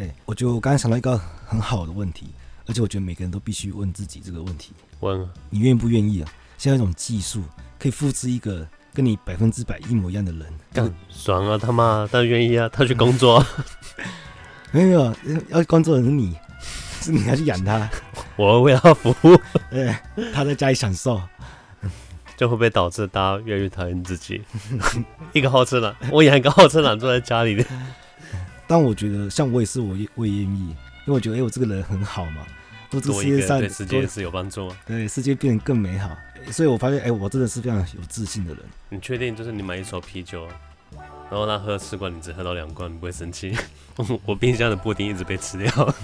哎，我觉得我刚才想到一个很好的问题，而且我觉得每个人都必须问自己这个问题：问你愿不愿意啊？现在一种技术可以复制一个跟你百分之百一模一样的人，干爽啊！他妈，他愿意啊，他去工作。没 有没有，要工作的是你，是你要去养他，我为他服务。对，他在家里享受。就会不会导致大家越来越讨厌自己？一个好吃懒，我养一个好吃懒坐在家里的。但我觉得，像我也是，我也我也愿意，因为我觉得，哎、欸，我这个人很好嘛，做这个世界上对世界是有帮助，对世界变得更美好。所以我发现，哎、欸，我真的是非常有自信的人。你确定，就是你买一手啤酒，然后他喝四罐，你只喝到两罐，你不会生气？我冰箱的布丁一直被吃掉。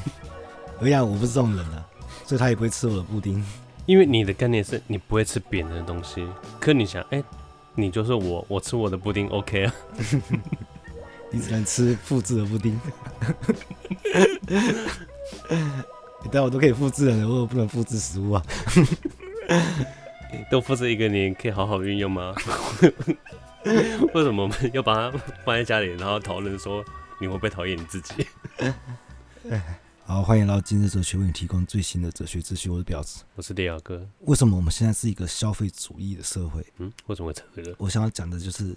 哎呀我不是这种人啊，所以他也不会吃我的布丁。因为你的概念是你不会吃别人的东西，可你想，哎、欸，你就是我，我吃我的布丁，OK 啊？你只能吃复制的布丁。你但我都可以复制人了，我不能复制食物啊？都复制一个，你可以好好运用吗？为什么我们要把它放在家里，然后讨论说你会不会讨厌你自己？好，欢迎来到今日哲学，为你提供最新的哲学资讯。我是表子，我是李亚哥。为什么我们现在是一个消费主义的社会？嗯，为什么会成这个？我想要讲的就是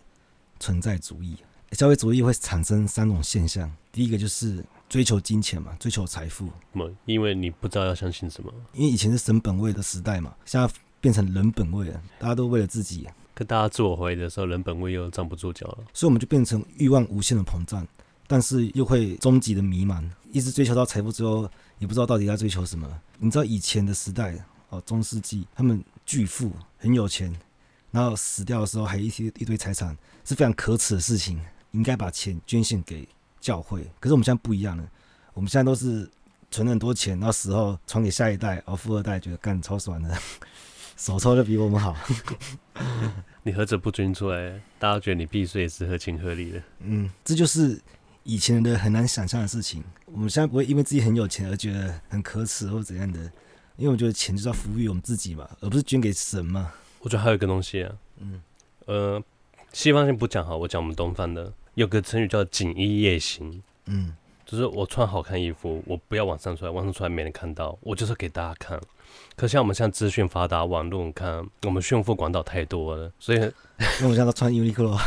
存在主义。消费主义会产生三种现象，第一个就是追求金钱嘛，追求财富。么？因为你不知道要相信什么。因为以前是神本位的时代嘛，现在变成人本位了，大家都为了自己。可大家自我怀疑的时候，人本位又站不住脚了，所以我们就变成欲望无限的膨胀。但是又会终极的迷茫，一直追求到财富之后，也不知道到底要追求什么。你知道以前的时代哦，中世纪他们巨富很有钱，然后死掉的时候还一些一堆财产，是非常可耻的事情。应该把钱捐献给教会。可是我们现在不一样了，我们现在都是存了很多钱，然后死后传给下一代，然后富二代觉得干超爽的，手抽的比我们好。你何止不捐出来？大家觉得你避税也是合情合理的。嗯，这就是。以前的很难想象的事情，我们现在不会因为自己很有钱而觉得很可耻或怎样的，因为我觉得钱就是要服务于我们自己嘛，而不是捐给神嘛。我觉得还有一个东西啊，嗯，呃，西方先不讲哈，我讲我们东方的，有个成语叫“锦衣夜行”，嗯，就是我穿好看衣服，我不要往上出来，往上出来没人看到，我就是给大家看。可像我们现在资讯发达，网络你看，我们炫富管道太多了，所以，那我现在都穿 Uniqlo。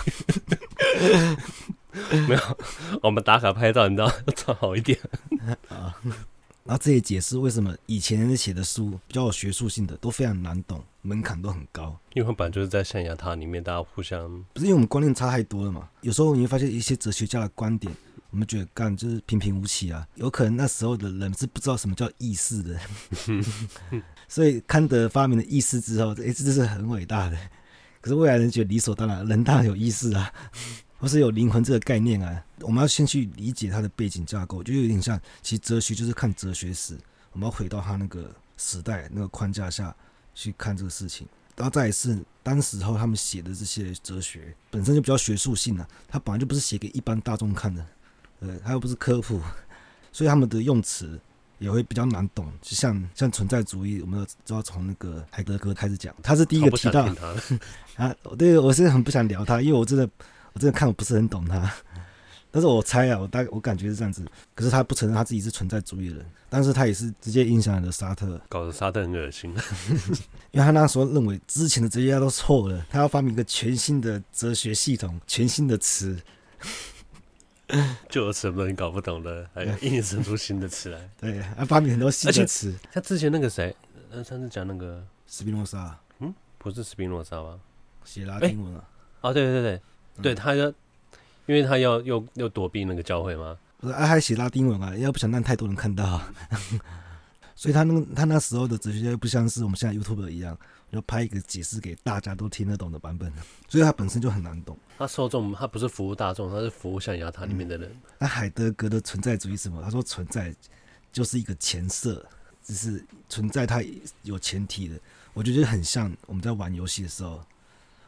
没有，我们打卡拍照，你知道要穿好一点啊。然后这也解释为什么以前写的书比较有学术性的都非常难懂，门槛都很高。因为他本来就是在象牙塔里面，大家互相不是因为我们观念差太多了嘛。有时候你会发现一些哲学家的观点，我们觉得干就是平平无奇啊。有可能那时候的人是不知道什么叫意识的，所以康德发明了意识之后，哎，这是很伟大的。可是未来人觉得理所当然，人当然有意识啊。不是有灵魂这个概念啊，我们要先去理解它的背景架构，就有点像，其实哲学就是看哲学史，我们要回到他那个时代那个框架下去看这个事情。然后再来是当时候他们写的这些哲学本身就比较学术性啊，它本来就不是写给一般大众看的，呃，它又不是科普，所以他们的用词也会比较难懂。就像像存在主义，我们都要从那个海德格开始讲，他是第一个提到 啊，对，我是很不想聊他，因为我真的。我真的看我不是很懂他，但是我猜啊，我大概我感觉是这样子。可是他不承认他自己是存在主义的人，但是他也是直接影响了沙特，搞得沙特很恶心。因为他那时候认为之前的哲学家都错了，他要发明一个全新的哲学系统，全新的词，就有什么你搞不懂的，还要硬生出新的词来。对，还发明很多新的词。他之前那个谁，呃，上次讲那个斯宾诺莎，嗯，不是斯宾诺莎吧？写拉丁文啊？哦、欸，对对对对。他要，因为他要又又躲避那个教会嘛，不是，还写拉丁文啊，要不想让太多人看到，所以他那个他那时候的哲学家又不像是我们现在 YouTuber 一样，要拍一个解释给大家都听得懂的版本，所以他本身就很难懂。他受众他不是服务大众，他是服务象牙塔里面的人。那、嗯、海德格的存在主义是什么？他说存在就是一个前设，只是存在它有前提的。我觉得很像我们在玩游戏的时候。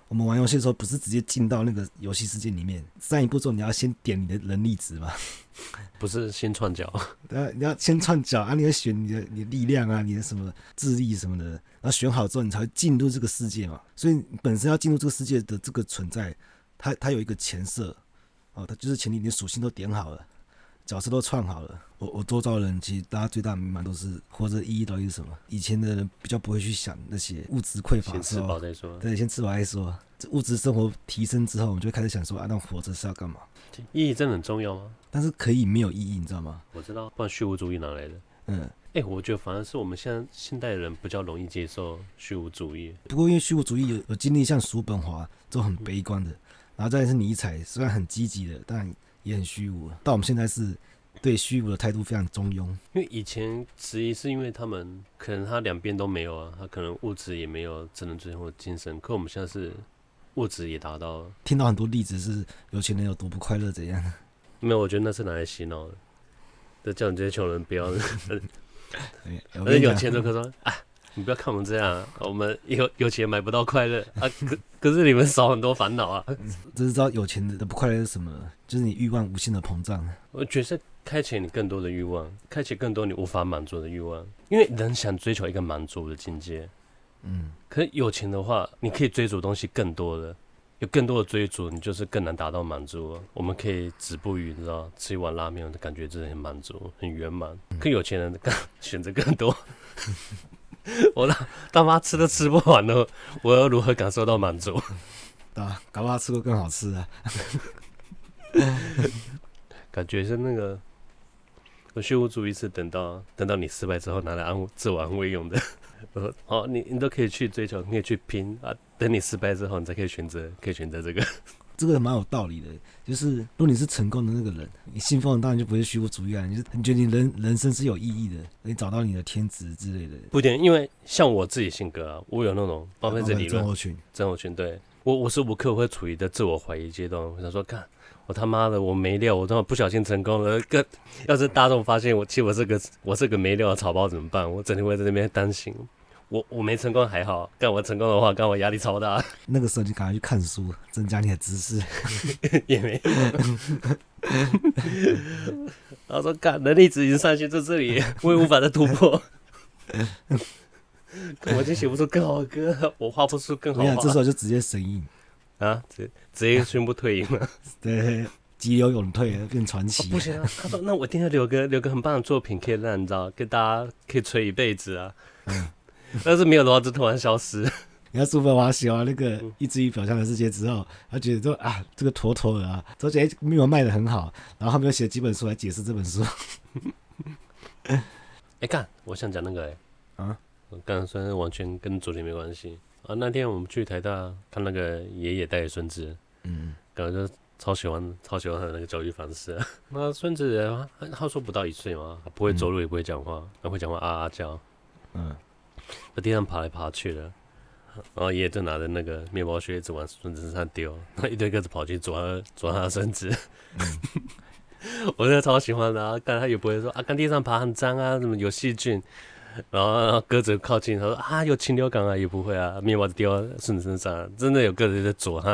我们玩游戏的时候，不是直接进到那个游戏世界里面，上一步之后，你要先点你的能力值嘛？不是先串脚？对啊，你要先串脚啊！你要选你的你的力量啊，你的什么智力什么的，然后选好之后，你才会进入这个世界嘛。所以本身要进入这个世界的这个存在，它它有一个前设哦，它就是前提你的属性都点好了，角色都串好了。我我周遭的人其实大家最大的迷茫都是活着意义到底是什么？以前的人比较不会去想那些物质匮乏的时候，先吃饱再说。对，先吃饱再说。这物质生活提升之后，我们就会开始想说啊，那活着是要干嘛？意义真的很重要吗？但是可以没有意义，你知道吗？我知道，不然虚无主义哪来的？嗯，哎、欸，我觉得反而是我们现在现代人比较容易接受虚无主义。不过因为虚无主义有有经历像叔本华这种很悲观的，然后再是尼采，虽然很积极的，但也很虚无。到我们现在是对虚无的态度非常中庸。因为以前质疑是因为他们可能他两边都没有啊，他可能物质也没有，只能追求精神。可我们现在是物质也达到了。听到很多例子是有钱人有多不快乐怎样？没有，我觉得那是拿来洗脑的。就叫你这些穷人不要，而且 有钱的可说啊，你不要看我们这样，我们有有钱买不到快乐啊，可可是你们少很多烦恼啊。只是知道有钱的不快乐是什么，就是你欲望无限的膨胀。我觉得是开启你更多的欲望，开启更多你无法满足的欲望，因为人想追求一个满足的境界。嗯，可是有钱的话，你可以追逐东西更多的。有更多的追逐，你就是更难达到满足。我们可以止步于，你知道，吃一碗拉面的感觉真的很满足、很圆满。可有钱人更 选择更多，我他大妈吃都吃不完了，我要如何感受到满足？啊，搞不好吃过更好吃啊！感觉是那个，我虚无主义是等到等到你失败之后拿来安慰自我安慰用的。我说哦，你你都可以去追求，你可以去拼啊。等你失败之后，你才可以选择，可以选择这个。这个蛮有道理的，就是如果你是成功的那个人，你信奉的当然就不是虚无主义啊。你是你觉得你人人生是有意义的，你找到你的天职之类的。不一定，因为像我自己性格啊，我有那种巴菲特理论。症候群，症候群，对我无时无刻会处于的自我怀疑阶段。我想说，看我他妈的，我没料，我他妈不小心成功了，个要是大众发现我，其实我是个我是个没料的草包怎么办？我整天会在那边担心。我我没成功还好，但我成功的话，干我压力超大。那个时候你赶快去看书，增加你的知识。也没有。然后说干能力值已经上限在这里，我也无法再突破。我已经写不出更好的歌，我画不出更好的。你看，这时候就直接神隐啊，直直接宣布退隐了。对，急流勇退，变传奇。哦。不行啊，他说那我一定要留个留个很棒的作品，可以让你知道，给大家可以吹一辈子啊。嗯 但是没有的话，就突然消失。你看，苏本华写完那个《一只鱼表象的世界》之后，他觉得说啊，这个妥妥的啊，而且没有卖的很好。然后后面又写几本书来解释这本书。哎、欸，干，我想讲那个哎、欸，啊，我刚刚虽然完全跟主题没关系啊。那天我们去台大看那个爷爷带孙子，嗯，感觉就超喜欢，超喜欢他的那个教育方式。那孙子他说不到一岁嘛，不会走路，也不会讲话，他、嗯、会讲话啊啊叫，嗯。在地上爬来爬去的，然后爷爷就拿着那个面包屑一直往孙子身上丢，然后一堆鸽子跑去抓抓他的孙子。我真的超喜欢的，啊，但他也不会说啊，看地上爬很脏啊，什么有细菌。然后鸽子靠近，他说啊，有禽流感啊，也不会啊，面包丢孙子身上，真的有鸽子在啄他。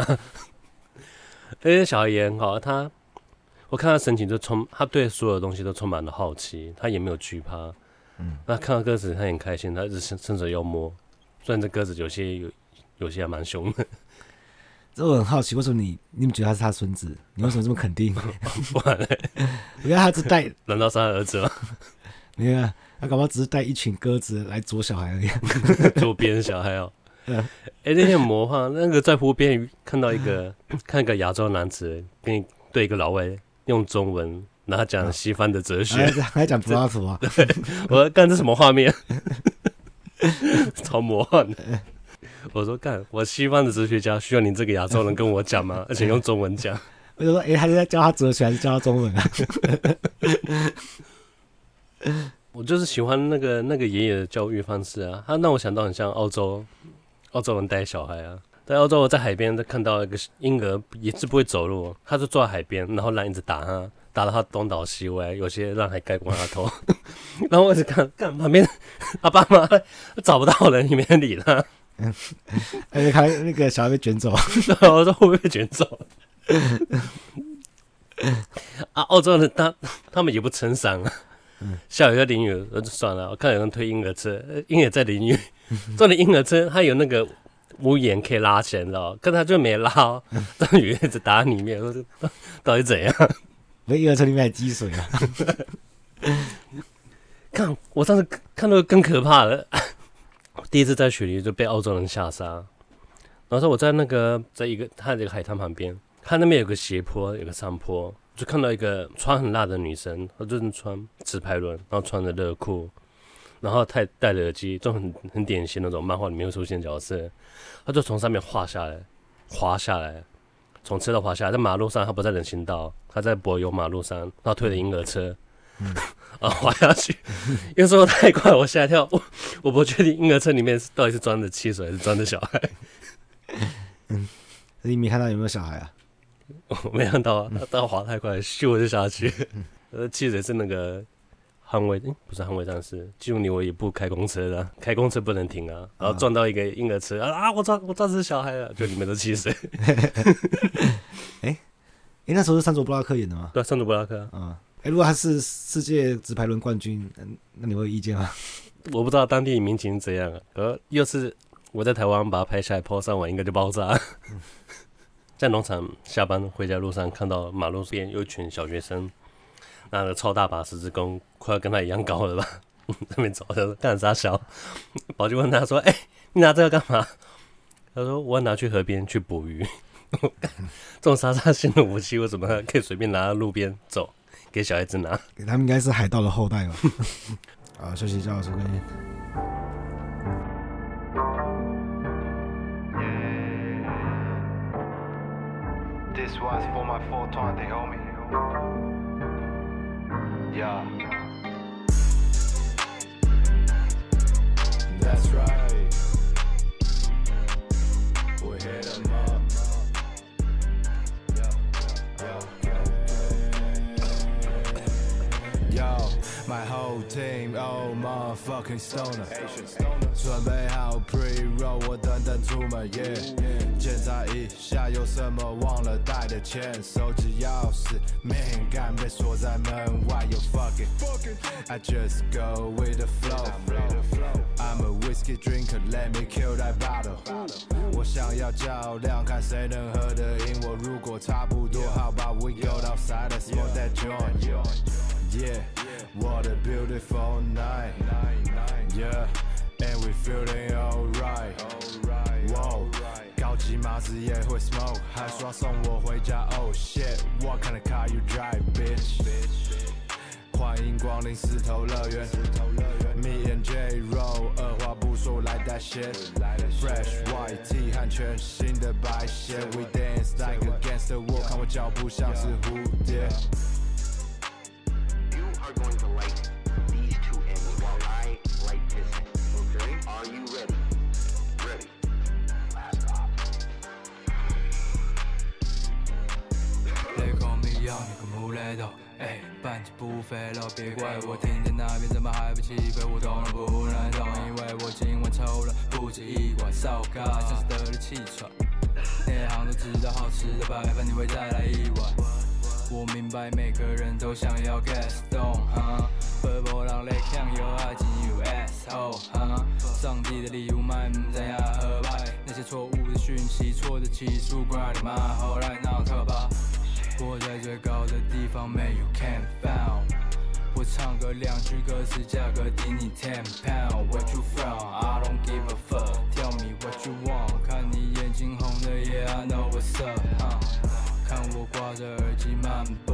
而 且小孩也很好，他我看他神情就充，他对所有东西都充满了好奇，他也没有惧怕。嗯，那看到鸽子，他很开心，他一直伸伸手要摸。虽然这鸽子有些有有些还蛮凶的。这我很好奇，为什么你你们觉得他是他孙子？你为什么这么肯定？不然嘞，我觉得他是带，难道是他儿子吗？你看，他搞不好只是带一群鸽子来捉小孩而已，捉别人小孩哦。哎、欸，那天魔幻，那个在湖边看到一个，看一个亚洲男子跟你对一个老外用中文。然后讲西方的哲学，还还讲柏拉图啊？对，我说干这什么画面？超魔幻的。我说干，我西方的哲学家需要你这个亚洲人跟我讲吗？而且用中文讲。我就说，哎、欸，他是在教他哲学还是教他中文啊？我就是喜欢那个那个爷爷的教育方式啊，他让我想到很像澳洲澳洲人带小孩啊。在澳洲，我在海边在看到一个婴儿也是不会走路，他就坐在海边，然后浪一直打他。打得他东倒西歪，有些让还盖过他头，然后我一直看，看旁边 他爸妈 找不到人，也没人理他。而且他那个小孩被卷走，我说会不会被卷走？啊，澳洲人他他们也不撑伞啊，下雨要淋雨，那就算了。我看有人推婴儿车，婴儿在淋雨，坐的婴儿车，他有那个屋檐可以拉起来，你知道？可他就没拉，让雨一直打里面，到底怎样？我婴儿车里面还积水啊！看我上次看到更可怕的，第一次在雪梨就被澳洲人下杀。然后说我在那个在一个他这个海滩旁边，他那边有个斜坡，有个上坡，就看到一个穿很辣的女生，她就是穿直排轮，然后穿着热裤。然后他戴着耳机，就很很典型那种漫画里面会出现角色。她就从上面滑下来，滑下来，从车道滑下来，在马路上，他不在人行道，他在柏油马路上，他推着婴儿车，嗯、啊 滑下去。因为速度太快，我吓一跳，我 我不确定婴儿车里面到底是装的汽水还是装的小孩。嗯，你没看到有没有小孩啊？我没看到啊，他他滑太快，咻就下去。呃，汽水是那个。捍卫，嗯，不是捍卫战士，基努李维也不开公车的，开公车不能停啊，然后撞到一个婴儿车啊，啊，我撞我撞死小孩了，就你们都气死。哎，哎，那时候是山卓布拉克演的吗？对，山卓布拉克。啊，哎、欸，如果他是世界直排轮冠军，那你会有意见吗？我不知道当地民情怎样啊，呃又是我在台湾把它拍下来，po 上网应该就爆炸。在农场下班回家路上，看到马路边有一群小学生。拿个超大把十字弓，快要跟他一样高了吧？这边走，他说干啥小？宝就问他说：“哎、欸，你拿这个干嘛？”他说：“我要拿去河边去捕鱼。”这种杀杀性的武器，为什么可以随便拿到路边走？给小孩子拿？给他们应该是海盗的后代吧？好，休息一下，收根烟。My Yeah. That's right. We're here. whole team, oh motherfucking stoner。准备好 pre roll，我等等出门。Yeah，检查一下有什么忘了带的钱，手机钥匙，man 干被锁在门外。You fucking, I just go with the flow。I'm a whiskey drinker, let me kill that bottle。我想要较量，看谁能喝得赢我。如果差不多，好吧，we go outside and smoke that joint。Yeah。 What a beautiful night, yeah, and we feeling alright. Wow，高级马子也会 smoke，还说送我回家。Oh shit，what kind of car you drive, bitch？欢迎光临石头乐园。Me and J Roll，二话不说来 that shit。Fresh white tee 和全新的白鞋，We dance like a gangster，我看我脚步像是蝴蝶。 哎，半截不飞了，别怪我，听见那边怎么还不起飞，我懂了不能懂，因为我今晚抽了不止一管烧烤，像是得了气喘。内行都知道好吃的白饭你会再来一碗。我明白每个人都想要 get stoned，哈，不波浪泪强又爱进 US，哦，哈，上帝的礼物买不在亚和派，那些错误的讯息，错的技术怪你妈，后来闹特吧。我在最高的地方没有 can't found，我唱个两句歌词价格抵你 ten pound。Where you from? I don't give a fuck. Tell me what you want。看你眼睛红的，Yeah I know what's up。看我挂着耳机漫步，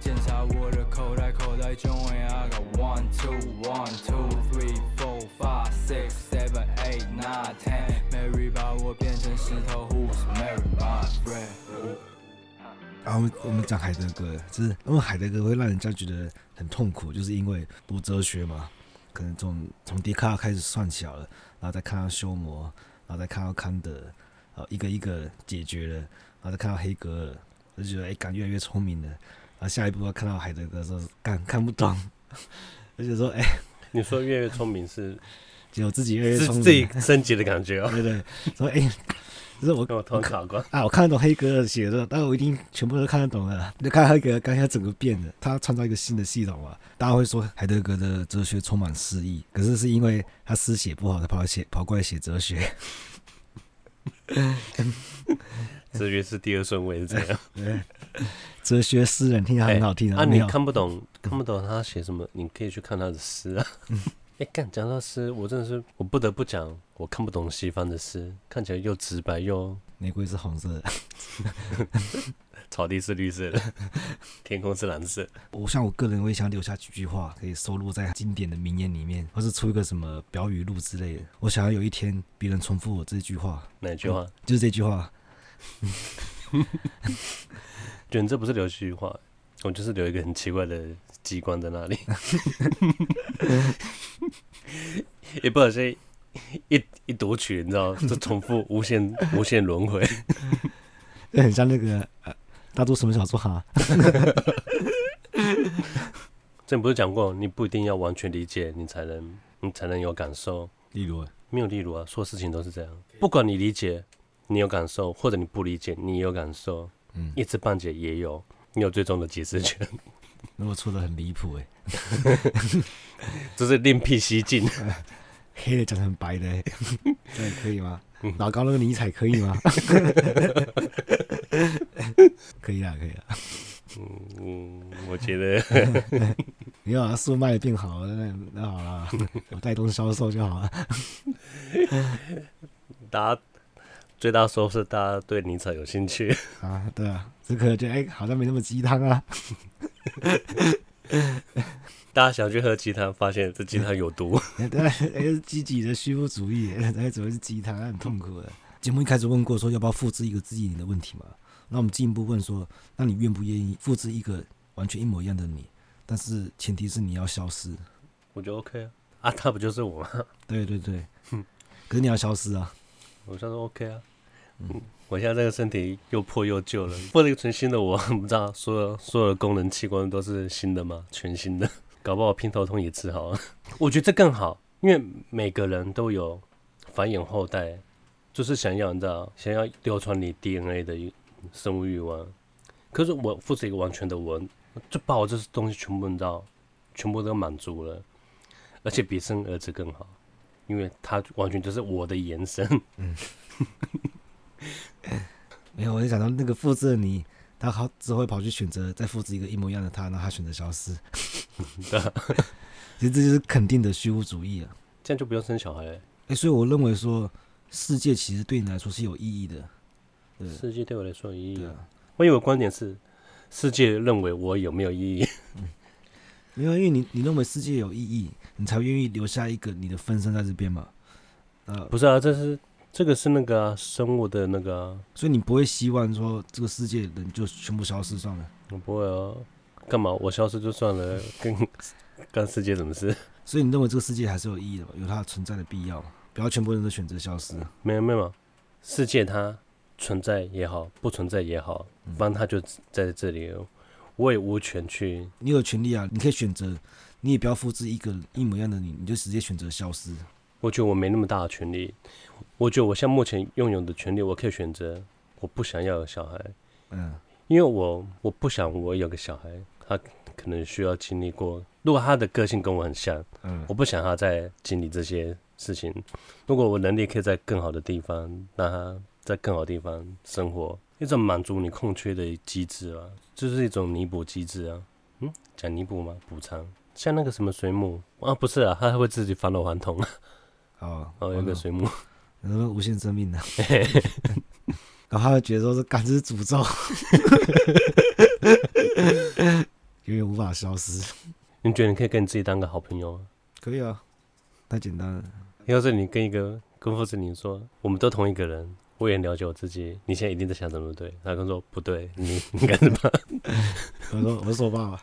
检查我的口袋，口袋中 I got one two one two three four five six seven eight nine ten。Mary 把我变成石头然后我们讲海德格，就是因为海德格会让人家觉得很痛苦，就是因为读哲学嘛，可能从从笛卡尔开始算起了，然后再看到修谟，然后再看到康德，然后一个一个解决了，然后再看到黑格尔，就觉得哎，感越来越聪明了。然后下一步要看到海德格的时候，干看不懂，而且说哎，你说越来越聪明是，就自己越来越聪明，自己升级的感觉哦，对对，说哎。就是我，我偷考过啊！我看得懂黑格尔写的，但是我一定全部都看得懂了。你看黑格尔，刚才整个变了，他创造一个新的系统嘛。大家会说海德格的哲学充满诗意，可是是因为他诗写不好，他跑来写跑过来写哲学。哲学是第二顺位是这样。哲学诗人听起来很好听啊。啊，你看不懂，看不懂他写什么，你可以去看他的诗啊。哎、欸，干讲到诗，我真的是我不得不讲，我看不懂西方的诗，看起来又直白又……玫瑰是红色的，草地是绿色的，天空是蓝色。我像我个人，我也想留下几句话，可以收录在经典的名言里面，或是出一个什么标语录之类的。我想要有一天别人重复我这句话，哪句话？就是这句话。觉得你这不是留一句话，我就是留一个很奇怪的机关在那里，也不好是一一读取，你知道，就重复无限无限轮回，就很像那个呃，大都什么小说哈？这你不是讲过，你不一定要完全理解，你才能你才能有感受。例如，没有例如啊，说事情都是这样，不管你理解。你有感受，或者你不理解，你有感受，嗯，一知半解也有，你有最终的解释权。如果错的很离谱，哎，这是另辟蹊径，黑的讲成白的，这样可以吗？老高那个尼采可以吗？可以啊，可以啊。嗯，我觉得你要把书卖的变好，那那好了，我带动销售就好了。大家。最大收是，大家对尼采有兴趣啊？对啊，这可能觉得哎，好像没那么鸡汤啊。大家想去喝鸡汤，发现这鸡汤有毒。对，是，积极的虚无主义，那，怎么是鸡汤？很痛苦的。节目一开始问过说要不要复制一个自己你的问题嘛？那我们进一步问说，那你愿不愿意复制一个完全一模一样的你？但是前提是你要消失。我觉得 OK 啊，啊，他不就是我吗？对对对，可是你要消失啊。我算是 OK 啊，嗯，我现在这个身体又破又旧了，破了一个全新的我，不知道所有所有的功能器官都是新的吗？全新的，搞不好偏头痛也治好了。我觉得这更好，因为每个人都有繁衍后代，就是想要你知道，想要流传你 DNA 的生物欲望。可是我复制一个完全的我，就把我这些东西全部你知道，全部都满足了，而且比生儿子更好。因为他完全就是我的延伸。嗯，没有，我就想到那个复制的你，他好只会跑去选择再复制一个一模一样的他，然后他选择消失。对，其实这就是肯定的虚无主义啊。这样就不用生小孩了。哎、欸，所以我认为说，世界其实对你来说是有意义的。对，世界对我来说有意义。对啊，我以为观点是，世界认为我有没有意义？嗯 没有，因为你你认为世界有意义，你才愿意留下一个你的分身在这边嘛？呃，不是啊，这是这个是那个、啊、生物的那个、啊，所以你不会希望说这个世界人就全部消失算了？我不会啊，干嘛？我消失就算了，跟 干世界什么事？所以你认为这个世界还是有意义的嘛？有它存在的必要？不要全部人都选择消失？没有没有，世界它存在也好，不存在也好，反正它就在这里。我也无权去，你有权利啊！你可以选择，你也不要复制一个一模一样的你，你就直接选择消失。我觉得我没那么大的权利。我觉得我现在目前拥有的权利，我可以选择，我不想要有小孩。嗯，因为我我不想我有个小孩，他可能需要经历过。如果他的个性跟我很像，嗯，我不想他再经历这些事情。如果我能力可以在更好的地方，让他在更好的地方生活。一种满足你空缺的机制啊，就是一种弥补机制啊。嗯，讲弥补吗？补偿？像那个什么水母啊，不是啊，它会自己返老还童啊。哦，哦，有个水母，有个无限生命 的。然后他会觉得说是感知诅咒，永远无法消失。你觉得你可以跟你自己当个好朋友吗？可以啊，太简单了。要是你跟一个跟父子你说，我们都同一个人。我也了解我自己，你现在一定在想怎么对？他跟我说不对，你 你干什么？我说我是我爸爸。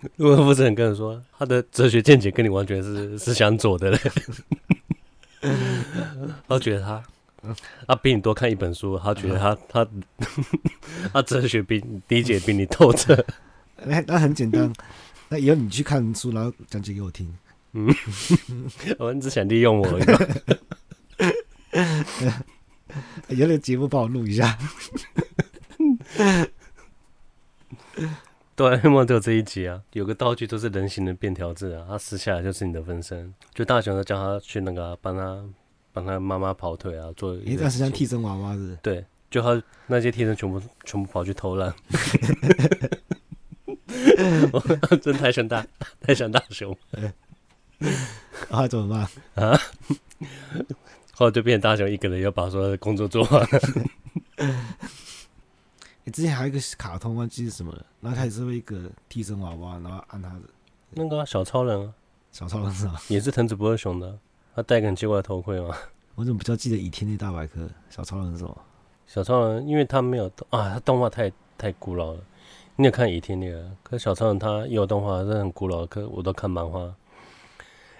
如果负责人跟人说他的哲学见解跟你完全是是相左的嘞，我觉得他 他比你多看一本书，他觉得他他 他哲学比理解比你透彻。那 那很简单，那以后你去看书，然后讲解给我听。嗯，我只想利用我一个。有那个节目帮我录一下。哆啦 A 梦都有这一集啊，有个道具都是人形的便条纸啊，他撕下来就是你的分身。就大雄他叫他去那个帮他帮他妈妈跑腿啊，做一段时间替身娃娃是？对，就他那些替身全部全部跑去偷懒。真太想大，太想大熊。然 后怎么办啊？后来就变成大熊一个人要把所有的工作做完。你之前还有一个卡通忘记是什么了？然后他也是一个替身娃娃，然后按他的那个、啊、小超人啊，小超人是吧？也是藤子不二雄的，他戴个很奇怪的头盔吗。我怎么比较记得《倚天那大百科》？小超人是什么？小超人，因为他没有啊，他动画太太古老了。你有看《倚天那个？可是小超人他也有动画，是很古老的，可我都看漫画。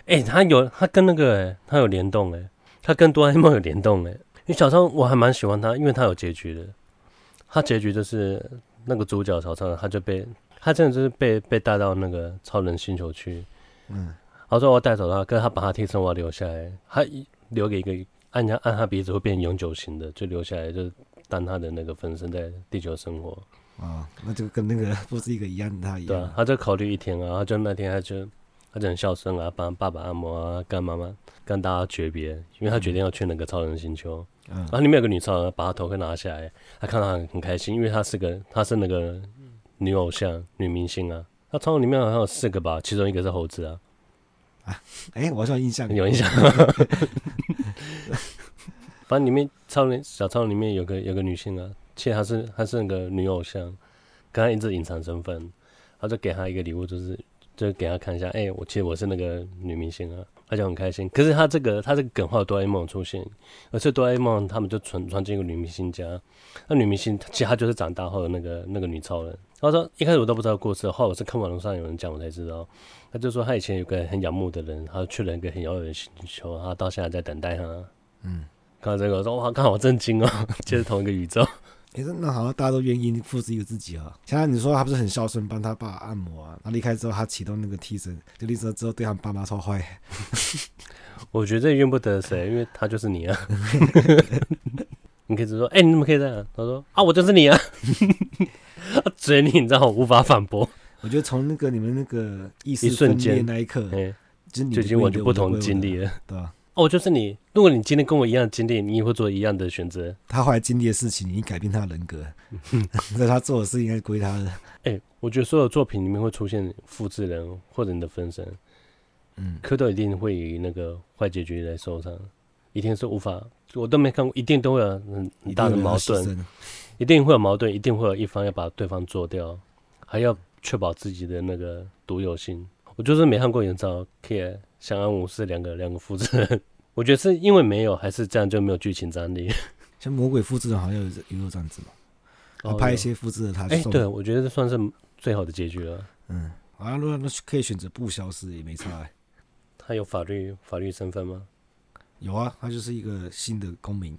哎、欸，他有他跟那个哎、欸，他有联动哎、欸，他跟哆啦 A 梦有联动哎、欸。因为小超人我还蛮喜欢他，因为他有结局的。他结局就是那个主角小超人，他就被他真的就是被被带到那个超人星球去。嗯，然后说我要带走他，可是他把他替身我要留下来，他留给一个按下按他鼻子会变永久型的，就留下来，就当他的那个分身在地球生活。啊，那就跟那个不是一个一样的，他一样。对啊，他就考虑一天啊，他就那天他就他就很孝顺啊，帮爸爸按摩啊，跟妈妈跟大家诀别，因为他决定要去那个超人星球。嗯，然后里面有个女超人，把他头盔拿下来，他看到很很开心，因为她是个她是那个女偶像女明星啊。他超人里面好像有四个吧，其中一个是猴子啊。哎、我好像有印象，有印象。反正里面超人小超人里面有个有个女性啊。其实她是她是那个女偶像，刚刚一直隐藏身份，他就给她一个礼物，就是就给她看一下，哎、我其实我是那个女明星啊，她就很开心。可是她这个她这个梗画哆啦 A 梦出现，而且哆啦 A 梦他们就传传进一个女明星家，那女明星其实她就是长大后的那个那个女超人。然后说一开始我都不知道故事，后来我是看网络上有人讲我才知道，他就说他以前有个很仰慕的人，他去了一个很遥远的星球，他到现在在等待他。嗯，看到这个我说哇，刚好震惊哦，就是同一个宇宙。哎、欸，那好像大家都愿意复制一个自己啊。现在你说他不是很孝顺，帮他爸按摩啊？他离开之后，他启动那个替身，就离职之后对他爸妈超坏。我觉得这怨不得谁，因为他就是你啊。你可以直说，哎、欸，你怎么可以这样？他说啊，我就是你啊。他嘴里你知道我无法反驳。我觉得从那个你们那个意识分裂那一刻，哎，就已经完全不同经历了，对吧？哦，就是你。如果你今天跟我一样的经历，你也会做一样的选择。他后来经历的事情，你改变他的人格，那他做的事应该归他的。哎、欸，我觉得所有作品里面会出现复制人或者你的分身，嗯，蝌蚪一定会以那个坏结局来收场，一定是无法，我都没看过，一定都会有很很大的矛盾，一定会有矛盾，一定会有一方要把对方做掉，还要确保自己的那个独有性。我就是没看过原造，可以相安无事，两个两个复制人。我觉得是因为没有，还是这样就没有剧情张力。像魔鬼复制人好像有也有这样子嘛，然后拍一些复制的他。哎、欸，对，我觉得这算是最好的结局了。嗯，好像如果那可以选择不消失也没差、欸。他有法律法律身份吗？有啊，他就是一个新的公民，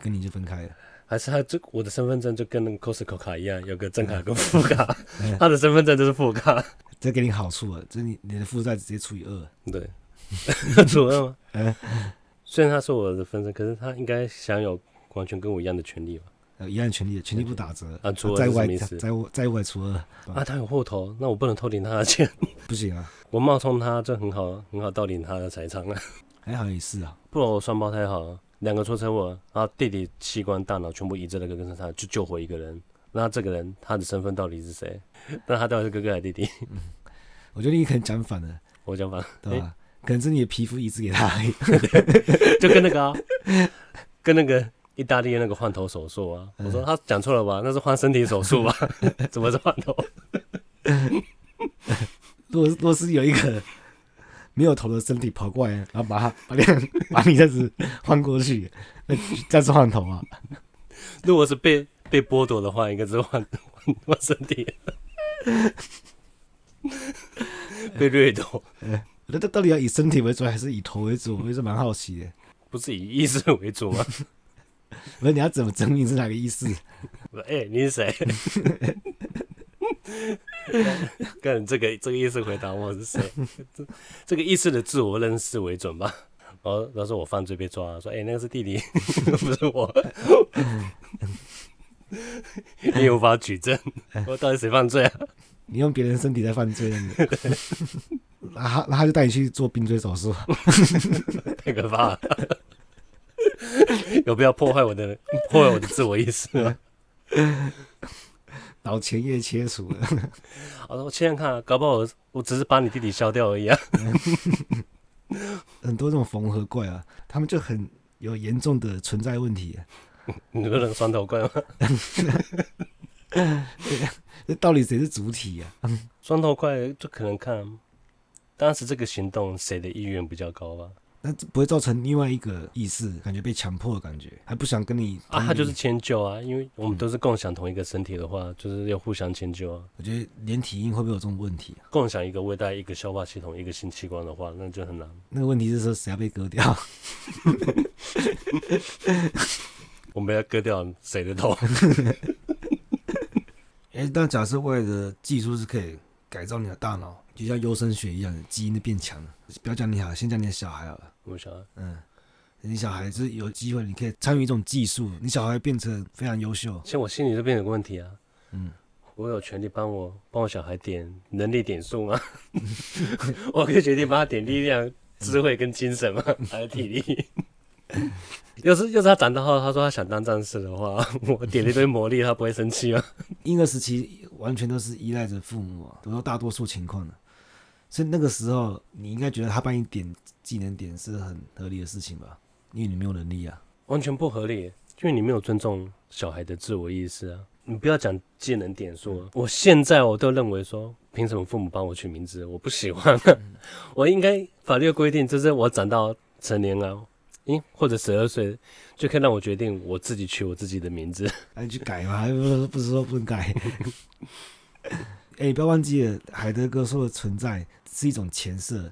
跟你就分开了。还是他这我的身份证就跟那个 Costco 卡一样，有个正卡跟副卡，嗯、他的身份证就是副卡。这给你好处啊，这你你的负债直接除以二。对。除二吗？嗯，虽然他是我的分身，可是他应该享有完全跟我一样的权利吧？呃，一样的权利，权利不打折啊。除在外，在在外除二啊。他有户头，那我不能偷领他的钱，不行啊。我冒充他，这很好，很好盗领他的财产啊。还好也是啊，不然我双胞胎好了，两个出车祸，然后弟弟器官、大脑全部移植了个身上，就救活一个人。那这个人他的身份到底是谁？那他到底是哥哥还是弟弟？嗯，我觉得你可能讲反了，我讲反了，对吧？可能是你的皮肤移植给他而已，就跟那个、啊，跟那个意大利那个换头手术啊。我说他讲错了吧？那是换身体手术吧？怎么是换头？若若是有一个没有头的身体跑过来，然后把他把你把你这样子换过去，那这是换头啊？如果是被被剥夺的话，应该是换换身体，被掠夺。那他到底要以身体为主还是以头为主？我也是蛮好奇的。不是以意识为主吗？那你要怎么证明是哪个意识？哎、欸，你是谁？跟这个这个意思回答我是谁？这这个意思的自我认识为准吧。然后他说我犯罪被抓，说哎、欸，那个是弟弟，不是我。你无法举证，我到底谁犯罪啊？你用别人身体在犯罪，那他那他就带你去做冰锥手术，太可怕了。有必要破坏我的破坏我的自我意识吗？脑前叶切除了。好的，我现在看、啊，搞不好我我只是把你弟弟消掉而已啊。很多这种缝合怪啊，他们就很有严重的存在问题、啊。你说那个双头怪吗？这到底谁是主体呀、啊？双头怪就可能看当时这个行动谁的意愿比较高吧。那不会造成另外一个意识，感觉被强迫的感觉，还不想跟你啊？他就是迁就啊，因为我们都是共享同一个身体的话，嗯、就是要互相迁就啊。我觉得连体婴会不会有这种问题、啊？共享一个胃袋、一个消化系统、一个性器官的话，那就很难。那个问题是说谁要被割掉？我们要割掉谁的头？哎，但假设未来的技术是可以改造你的大脑，就像优生学一样，基因的变强了。不要讲你好，先讲你的小孩好了。我小孩，嗯，你小孩是有机会，你可以参与一种技术，你小孩变成非常优秀。像我心里这边有个问题啊，嗯，我有权利帮我帮我小孩点能力点数吗？我可以决定帮他点力量、智慧跟精神吗？还有体力？要是要是他长大后，他说他想当战士的话，我点了一堆魔力，他不会生气吗？婴儿时期完全都是依赖着父母啊，都是大多数情况的。所以那个时候，你应该觉得他帮你点技能点是很合理的事情吧？因为你没有能力啊，完全不合理，因为你没有尊重小孩的自我意识啊。你不要讲技能点数，嗯、我现在我都认为说，凭什么父母帮我取名字？我不喜欢，嗯、我应该法律规定就是我长到成年啊，嗯，或者十二岁就可以让我决定我自己取我自己的名字，那你去改嘛？还不是不是说不能改？哎、欸，不要忘记了，海德哥说的存在。是一种前设，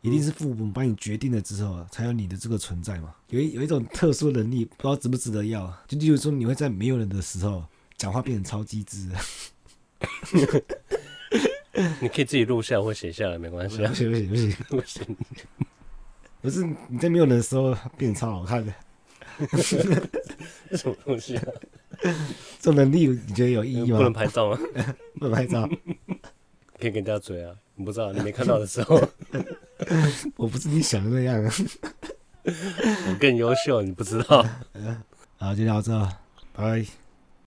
一定是父母帮你决定了之后，才有你的这个存在嘛。有一有一种特殊能力，不知道值不值得要。就例如说，你会在没有人的时候讲话变成超机智。你可以自己录下或写下来，没关系。不行不行不行不行，不是你在没有人的时候变超好看的。什么东西啊？这种能力你觉得有意义吗？不能拍照吗？不能拍照。可以跟人家嘴啊！你不知道，你没看到的时候，我不是你想的那样啊！我更优秀，你不知道。好，就聊这，拜。